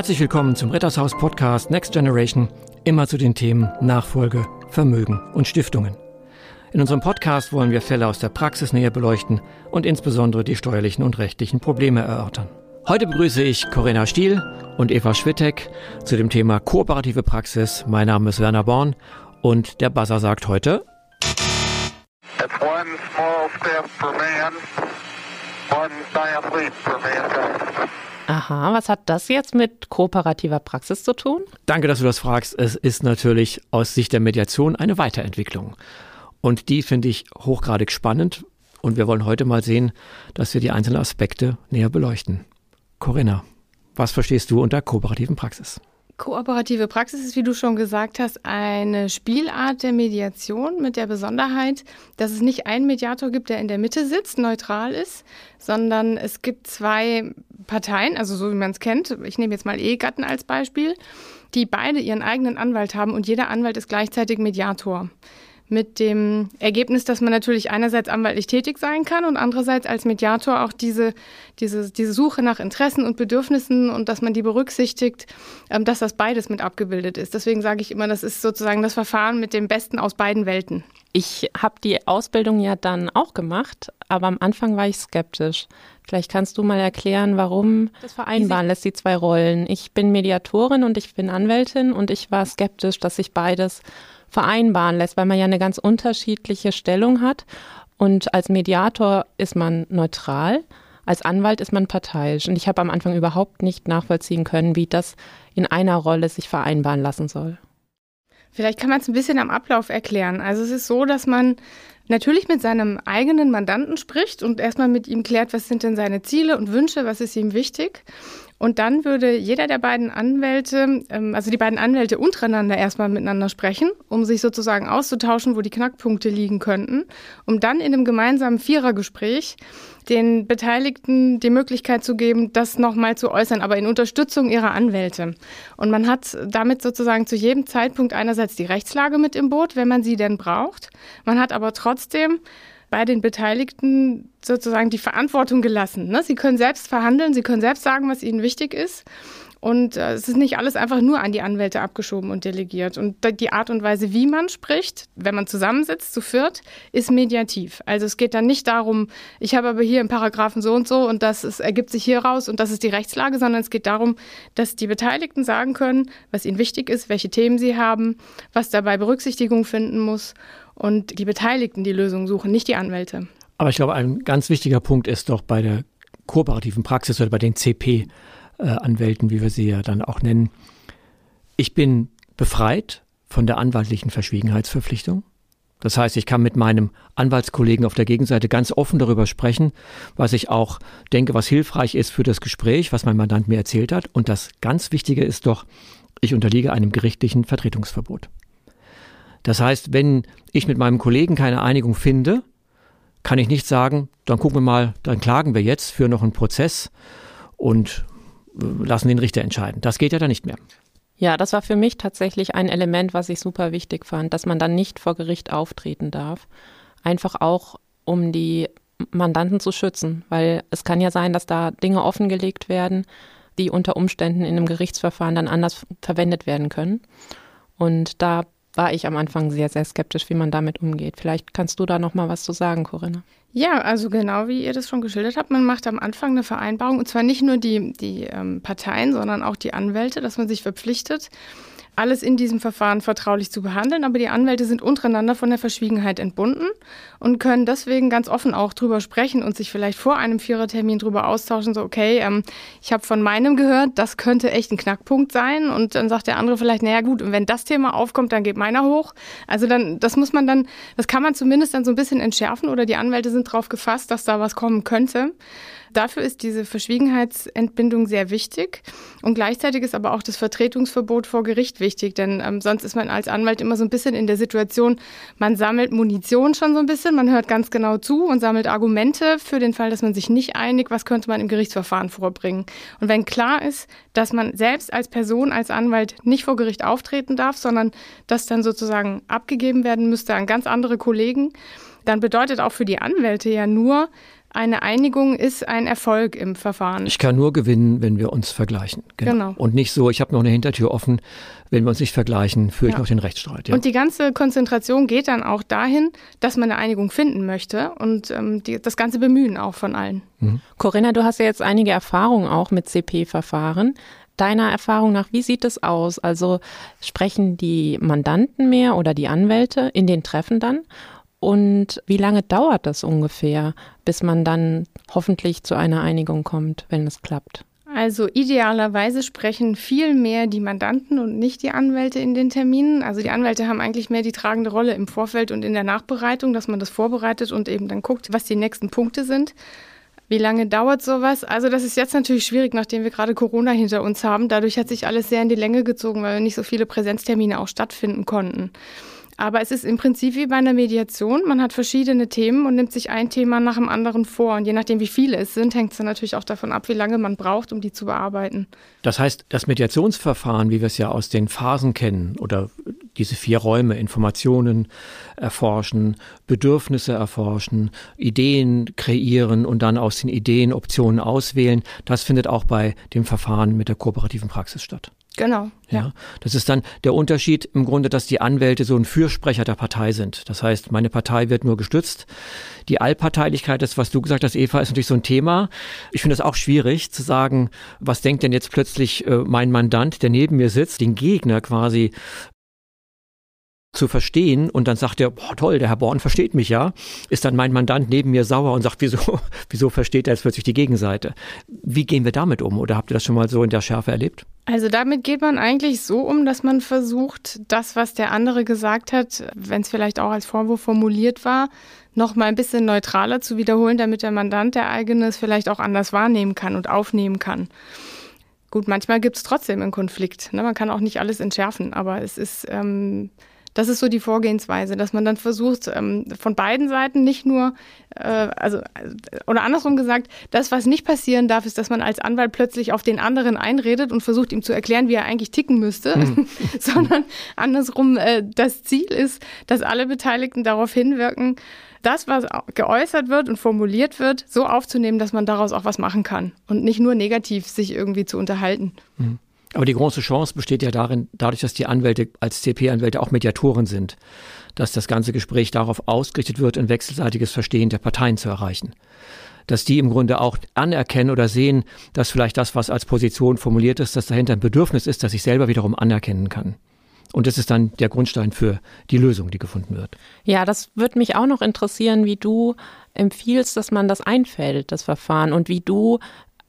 Herzlich willkommen zum Rittershaus Podcast Next Generation, immer zu den Themen Nachfolge, Vermögen und Stiftungen. In unserem Podcast wollen wir Fälle aus der Praxis näher beleuchten und insbesondere die steuerlichen und rechtlichen Probleme erörtern. Heute begrüße ich Corinna Stiel und Eva Schwittek zu dem Thema kooperative Praxis. Mein Name ist Werner Born und der Buzzer sagt heute Aha, was hat das jetzt mit kooperativer Praxis zu tun? Danke, dass du das fragst. Es ist natürlich aus Sicht der Mediation eine Weiterentwicklung. Und die finde ich hochgradig spannend. Und wir wollen heute mal sehen, dass wir die einzelnen Aspekte näher beleuchten. Corinna, was verstehst du unter kooperativen Praxis? Kooperative Praxis ist, wie du schon gesagt hast, eine Spielart der Mediation mit der Besonderheit, dass es nicht einen Mediator gibt, der in der Mitte sitzt, neutral ist, sondern es gibt zwei Parteien, also so wie man es kennt. Ich nehme jetzt mal Ehegatten als Beispiel, die beide ihren eigenen Anwalt haben und jeder Anwalt ist gleichzeitig Mediator mit dem Ergebnis, dass man natürlich einerseits anwaltlich tätig sein kann und andererseits als Mediator auch diese, diese, diese Suche nach Interessen und Bedürfnissen und dass man die berücksichtigt, ähm, dass das beides mit abgebildet ist. Deswegen sage ich immer, das ist sozusagen das Verfahren mit dem Besten aus beiden Welten. Ich habe die Ausbildung ja dann auch gemacht, aber am Anfang war ich skeptisch. Vielleicht kannst du mal erklären, warum das vereinbaren lässt, die zwei Rollen. Ich bin Mediatorin und ich bin Anwältin und ich war skeptisch, dass sich beides vereinbaren lässt, weil man ja eine ganz unterschiedliche Stellung hat. Und als Mediator ist man neutral, als Anwalt ist man parteiisch. Und ich habe am Anfang überhaupt nicht nachvollziehen können, wie das in einer Rolle sich vereinbaren lassen soll. Vielleicht kann man es ein bisschen am Ablauf erklären. Also es ist so, dass man natürlich mit seinem eigenen Mandanten spricht und erstmal mit ihm klärt, was sind denn seine Ziele und Wünsche, was ist ihm wichtig. Und dann würde jeder der beiden Anwälte, ähm, also die beiden Anwälte untereinander erstmal miteinander sprechen, um sich sozusagen auszutauschen, wo die Knackpunkte liegen könnten, um dann in einem gemeinsamen Vierergespräch den Beteiligten die Möglichkeit zu geben, das nochmal zu äußern, aber in Unterstützung ihrer Anwälte. Und man hat damit sozusagen zu jedem Zeitpunkt einerseits die Rechtslage mit im Boot, wenn man sie denn braucht. Man hat aber trotzdem bei den Beteiligten sozusagen die Verantwortung gelassen. Ne? Sie können selbst verhandeln, sie können selbst sagen, was ihnen wichtig ist. Und äh, es ist nicht alles einfach nur an die Anwälte abgeschoben und delegiert. Und die Art und Weise, wie man spricht, wenn man zusammensitzt zu viert, ist mediativ. Also es geht dann nicht darum, ich habe aber hier im Paragraphen so und so und das ist, ergibt sich hier raus und das ist die Rechtslage, sondern es geht darum, dass die Beteiligten sagen können, was ihnen wichtig ist, welche Themen sie haben, was dabei Berücksichtigung finden muss und die Beteiligten die Lösung suchen, nicht die Anwälte. Aber ich glaube, ein ganz wichtiger Punkt ist doch bei der kooperativen Praxis oder bei den CP-Anwälten, wie wir sie ja dann auch nennen. Ich bin befreit von der anwaltlichen Verschwiegenheitsverpflichtung. Das heißt, ich kann mit meinem Anwaltskollegen auf der Gegenseite ganz offen darüber sprechen, was ich auch denke, was hilfreich ist für das Gespräch, was mein Mandant mir erzählt hat. Und das ganz Wichtige ist doch, ich unterliege einem gerichtlichen Vertretungsverbot. Das heißt, wenn ich mit meinem Kollegen keine Einigung finde, kann ich nicht sagen, dann gucken wir mal, dann klagen wir jetzt für noch einen Prozess und äh, lassen den Richter entscheiden. Das geht ja dann nicht mehr. Ja, das war für mich tatsächlich ein Element, was ich super wichtig fand, dass man dann nicht vor Gericht auftreten darf. Einfach auch, um die Mandanten zu schützen, weil es kann ja sein, dass da Dinge offengelegt werden, die unter Umständen in einem Gerichtsverfahren dann anders verwendet werden können. Und da war ich am Anfang sehr, sehr skeptisch, wie man damit umgeht. Vielleicht kannst du da noch mal was zu sagen, Corinna. Ja, also genau wie ihr das schon geschildert habt, man macht am Anfang eine Vereinbarung und zwar nicht nur die, die ähm, Parteien, sondern auch die Anwälte, dass man sich verpflichtet, alles in diesem Verfahren vertraulich zu behandeln, aber die Anwälte sind untereinander von der Verschwiegenheit entbunden und können deswegen ganz offen auch drüber sprechen und sich vielleicht vor einem Vierertermin drüber austauschen, so okay, ähm, ich habe von meinem gehört, das könnte echt ein Knackpunkt sein und dann sagt der andere vielleicht, naja gut, und wenn das Thema aufkommt, dann geht meiner hoch. Also dann, das muss man dann, das kann man zumindest dann so ein bisschen entschärfen oder die Anwälte sind darauf gefasst, dass da was kommen könnte. Dafür ist diese Verschwiegenheitsentbindung sehr wichtig und gleichzeitig ist aber auch das Vertretungsverbot vor Gericht wichtig, denn ähm, sonst ist man als Anwalt immer so ein bisschen in der Situation, man sammelt Munition schon so ein bisschen, man hört ganz genau zu und sammelt Argumente für den Fall, dass man sich nicht einig, was könnte man im Gerichtsverfahren vorbringen. Und wenn klar ist, dass man selbst als Person, als Anwalt nicht vor Gericht auftreten darf, sondern das dann sozusagen abgegeben werden müsste an ganz andere Kollegen, dann bedeutet auch für die Anwälte ja nur, eine Einigung ist ein Erfolg im Verfahren. Ich kann nur gewinnen, wenn wir uns vergleichen. Genau. genau. Und nicht so, ich habe noch eine Hintertür offen, wenn wir uns nicht vergleichen, führe ich ja. noch den Rechtsstreit. Ja. Und die ganze Konzentration geht dann auch dahin, dass man eine Einigung finden möchte und ähm, die, das ganze Bemühen auch von allen. Mhm. Corinna, du hast ja jetzt einige Erfahrungen auch mit CP-Verfahren. Deiner Erfahrung nach, wie sieht es aus? Also sprechen die Mandanten mehr oder die Anwälte in den Treffen dann? Und wie lange dauert das ungefähr, bis man dann hoffentlich zu einer Einigung kommt, wenn es klappt? Also idealerweise sprechen viel mehr die Mandanten und nicht die Anwälte in den Terminen. Also die Anwälte haben eigentlich mehr die tragende Rolle im Vorfeld und in der Nachbereitung, dass man das vorbereitet und eben dann guckt, was die nächsten Punkte sind. Wie lange dauert sowas? Also das ist jetzt natürlich schwierig, nachdem wir gerade Corona hinter uns haben. Dadurch hat sich alles sehr in die Länge gezogen, weil nicht so viele Präsenztermine auch stattfinden konnten. Aber es ist im Prinzip wie bei einer Mediation. Man hat verschiedene Themen und nimmt sich ein Thema nach dem anderen vor. Und je nachdem, wie viele es sind, hängt es dann natürlich auch davon ab, wie lange man braucht, um die zu bearbeiten. Das heißt, das Mediationsverfahren, wie wir es ja aus den Phasen kennen, oder diese vier Räume, Informationen erforschen, Bedürfnisse erforschen, Ideen kreieren und dann aus den Ideen Optionen auswählen, das findet auch bei dem Verfahren mit der kooperativen Praxis statt. Genau. Ja. Das ist dann der Unterschied im Grunde, dass die Anwälte so ein Fürsprecher der Partei sind. Das heißt, meine Partei wird nur gestützt. Die Allparteilichkeit, das, was du gesagt hast, Eva, ist natürlich so ein Thema. Ich finde es auch schwierig zu sagen, was denkt denn jetzt plötzlich äh, mein Mandant, der neben mir sitzt, den Gegner quasi zu verstehen und dann sagt er, boah, toll, der Herr Born versteht mich ja, ist dann mein Mandant neben mir sauer und sagt, wieso, wieso versteht er jetzt plötzlich die Gegenseite? Wie gehen wir damit um? Oder habt ihr das schon mal so in der Schärfe erlebt? Also damit geht man eigentlich so um, dass man versucht, das, was der andere gesagt hat, wenn es vielleicht auch als Vorwurf formuliert war, noch mal ein bisschen neutraler zu wiederholen, damit der Mandant der eigenes vielleicht auch anders wahrnehmen kann und aufnehmen kann. Gut, manchmal gibt es trotzdem einen Konflikt. Ne? Man kann auch nicht alles entschärfen, aber es ist ähm, das ist so die Vorgehensweise, dass man dann versucht, ähm, von beiden Seiten nicht nur, äh, also, oder andersrum gesagt, das, was nicht passieren darf, ist, dass man als Anwalt plötzlich auf den anderen einredet und versucht, ihm zu erklären, wie er eigentlich ticken müsste, hm. sondern andersrum, äh, das Ziel ist, dass alle Beteiligten darauf hinwirken, das, was geäußert wird und formuliert wird, so aufzunehmen, dass man daraus auch was machen kann und nicht nur negativ sich irgendwie zu unterhalten. Mhm. Aber die große Chance besteht ja darin, dadurch, dass die Anwälte als CP-Anwälte auch Mediatoren sind, dass das ganze Gespräch darauf ausgerichtet wird, ein wechselseitiges Verstehen der Parteien zu erreichen. Dass die im Grunde auch anerkennen oder sehen, dass vielleicht das, was als Position formuliert ist, dass dahinter ein Bedürfnis ist, das ich selber wiederum anerkennen kann. Und das ist dann der Grundstein für die Lösung, die gefunden wird. Ja, das würde mich auch noch interessieren, wie du empfiehlst, dass man das einfällt, das Verfahren, und wie du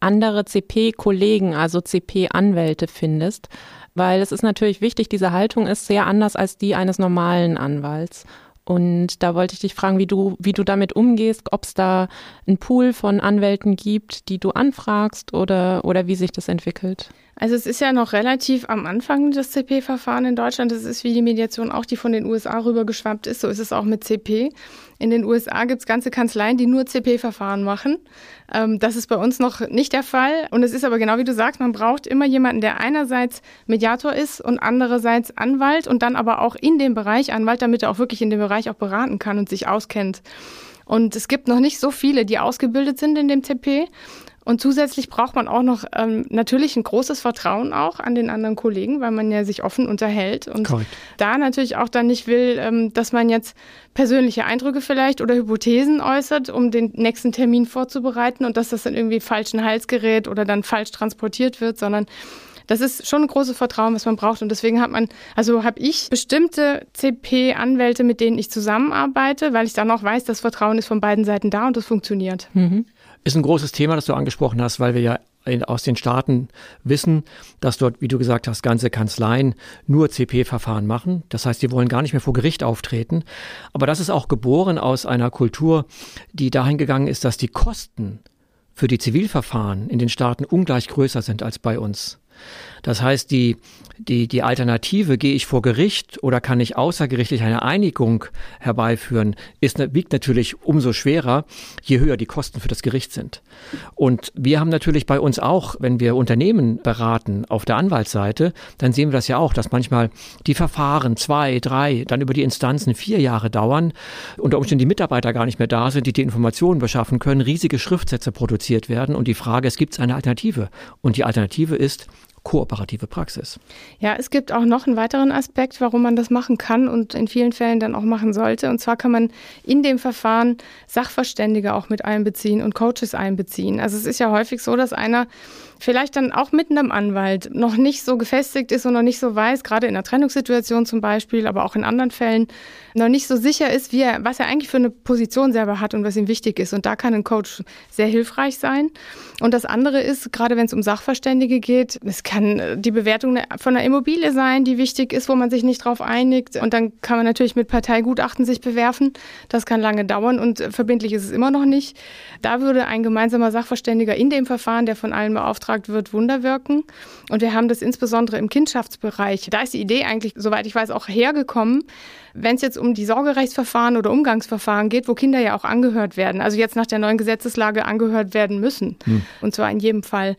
andere CP-Kollegen, also CP-Anwälte findest, weil es ist natürlich wichtig, diese Haltung ist sehr anders als die eines normalen Anwalts. Und da wollte ich dich fragen, wie du, wie du damit umgehst, ob es da einen Pool von Anwälten gibt, die du anfragst oder, oder wie sich das entwickelt. Also es ist ja noch relativ am Anfang des CP-Verfahren in Deutschland. Das ist wie die Mediation auch, die von den USA rübergeschwappt ist. So ist es auch mit CP. In den USA gibt es ganze Kanzleien, die nur CP-Verfahren machen. Ähm, das ist bei uns noch nicht der Fall. Und es ist aber genau wie du sagst, man braucht immer jemanden, der einerseits Mediator ist und andererseits Anwalt und dann aber auch in dem Bereich Anwalt, damit er auch wirklich in dem Bereich auch beraten kann und sich auskennt. Und es gibt noch nicht so viele, die ausgebildet sind in dem CP. Und zusätzlich braucht man auch noch ähm, natürlich ein großes Vertrauen auch an den anderen Kollegen, weil man ja sich offen unterhält und Correct. da natürlich auch dann nicht will, ähm, dass man jetzt persönliche Eindrücke vielleicht oder Hypothesen äußert, um den nächsten Termin vorzubereiten und dass das dann irgendwie falschen Hals gerät oder dann falsch transportiert wird, sondern das ist schon ein großes Vertrauen, was man braucht. Und deswegen hat man, also habe ich bestimmte CP-Anwälte, mit denen ich zusammenarbeite, weil ich dann auch weiß, das Vertrauen ist von beiden Seiten da und das funktioniert. Mhm. Ist ein großes Thema, das du angesprochen hast, weil wir ja aus den Staaten wissen, dass dort, wie du gesagt hast, ganze Kanzleien nur CP-Verfahren machen. Das heißt, die wollen gar nicht mehr vor Gericht auftreten. Aber das ist auch geboren aus einer Kultur, die dahin gegangen ist, dass die Kosten für die Zivilverfahren in den Staaten ungleich größer sind als bei uns. Das heißt, die, die, die Alternative, gehe ich vor Gericht oder kann ich außergerichtlich eine Einigung herbeiführen, ist, wiegt natürlich umso schwerer, je höher die Kosten für das Gericht sind. Und wir haben natürlich bei uns auch, wenn wir Unternehmen beraten auf der Anwaltsseite, dann sehen wir das ja auch, dass manchmal die Verfahren zwei, drei, dann über die Instanzen vier Jahre dauern, unter Umständen die Mitarbeiter gar nicht mehr da sind, die die Informationen beschaffen können, riesige Schriftsätze produziert werden und die Frage ist, gibt es eine Alternative? Und die Alternative ist, kooperative Praxis. Ja, es gibt auch noch einen weiteren Aspekt, warum man das machen kann und in vielen Fällen dann auch machen sollte. Und zwar kann man in dem Verfahren Sachverständige auch mit einbeziehen und Coaches einbeziehen. Also es ist ja häufig so, dass einer vielleicht dann auch mit einem Anwalt noch nicht so gefestigt ist und noch nicht so weiß, gerade in einer Trennungssituation zum Beispiel, aber auch in anderen Fällen, noch nicht so sicher ist, wie er, was er eigentlich für eine Position selber hat und was ihm wichtig ist. Und da kann ein Coach sehr hilfreich sein. Und das andere ist, gerade wenn es um Sachverständige geht, es kann die Bewertung von einer Immobilie sein, die wichtig ist, wo man sich nicht drauf einigt. Und dann kann man natürlich mit Parteigutachten sich bewerfen. Das kann lange dauern und verbindlich ist es immer noch nicht. Da würde ein gemeinsamer Sachverständiger in dem Verfahren, der von allen beauftragt beauftragt wird, Wunder wirken. Und wir haben das insbesondere im Kindschaftsbereich. Da ist die Idee eigentlich, soweit ich weiß, auch hergekommen, wenn es jetzt um die Sorgerechtsverfahren oder Umgangsverfahren geht, wo Kinder ja auch angehört werden, also jetzt nach der neuen Gesetzeslage angehört werden müssen. Hm. Und zwar in jedem Fall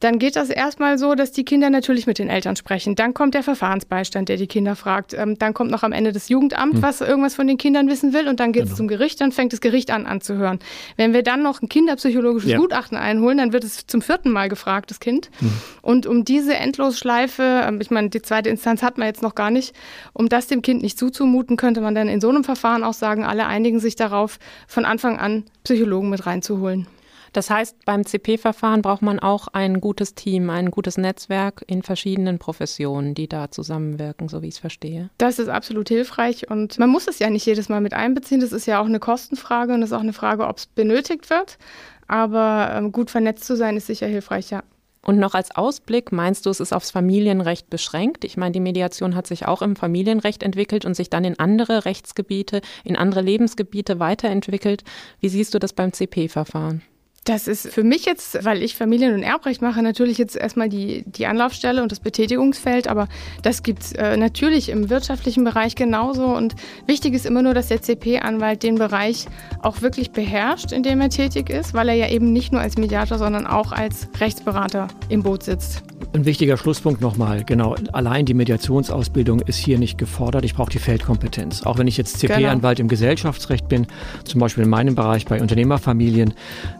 dann geht das erstmal so, dass die Kinder natürlich mit den Eltern sprechen. Dann kommt der Verfahrensbeistand, der die Kinder fragt. Ähm, dann kommt noch am Ende das Jugendamt, hm. was irgendwas von den Kindern wissen will. Und dann geht es genau. zum Gericht, dann fängt das Gericht an anzuhören. Wenn wir dann noch ein kinderpsychologisches ja. Gutachten einholen, dann wird es zum vierten Mal gefragt, das Kind. Hm. Und um diese Endlosschleife, ähm, ich meine, die zweite Instanz hat man jetzt noch gar nicht, um das dem Kind nicht zuzumuten, könnte man dann in so einem Verfahren auch sagen, alle einigen sich darauf, von Anfang an Psychologen mit reinzuholen. Das heißt, beim CP-Verfahren braucht man auch ein gutes Team, ein gutes Netzwerk in verschiedenen Professionen, die da zusammenwirken, so wie ich es verstehe. Das ist absolut hilfreich und man muss es ja nicht jedes Mal mit einbeziehen. Das ist ja auch eine Kostenfrage und das ist auch eine Frage, ob es benötigt wird. Aber ähm, gut vernetzt zu sein, ist sicher hilfreich, ja. Und noch als Ausblick, meinst du, es ist aufs Familienrecht beschränkt? Ich meine, die Mediation hat sich auch im Familienrecht entwickelt und sich dann in andere Rechtsgebiete, in andere Lebensgebiete weiterentwickelt. Wie siehst du das beim CP-Verfahren? Das ist für mich jetzt, weil ich Familien- und Erbrecht mache, natürlich jetzt erstmal die, die Anlaufstelle und das Betätigungsfeld, aber das gibt es äh, natürlich im wirtschaftlichen Bereich genauso. Und wichtig ist immer nur, dass der CP-Anwalt den Bereich auch wirklich beherrscht, in dem er tätig ist, weil er ja eben nicht nur als Mediator, sondern auch als Rechtsberater im Boot sitzt. Ein wichtiger Schlusspunkt nochmal, genau, allein die Mediationsausbildung ist hier nicht gefordert, ich brauche die Feldkompetenz. Auch wenn ich jetzt CP-Anwalt genau. im Gesellschaftsrecht bin, zum Beispiel in meinem Bereich bei Unternehmerfamilien,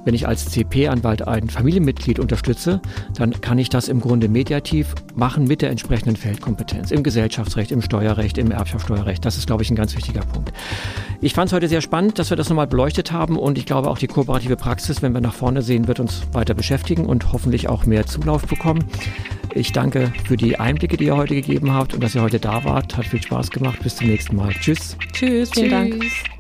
wenn ich als CP-Anwalt ein Familienmitglied unterstütze, dann kann ich das im Grunde mediativ machen mit der entsprechenden Feldkompetenz. Im Gesellschaftsrecht, im Steuerrecht, im Erbschaftssteuerrecht. Das ist, glaube ich, ein ganz wichtiger Punkt. Ich fand es heute sehr spannend, dass wir das nochmal beleuchtet haben und ich glaube auch die kooperative Praxis, wenn wir nach vorne sehen, wird uns weiter beschäftigen und hoffentlich auch mehr Zulauf bekommen. Ich danke für die Einblicke, die ihr heute gegeben habt und dass ihr heute da wart. Hat viel Spaß gemacht. Bis zum nächsten Mal. Tschüss. Tschüss. Vielen Tschüss. Dank.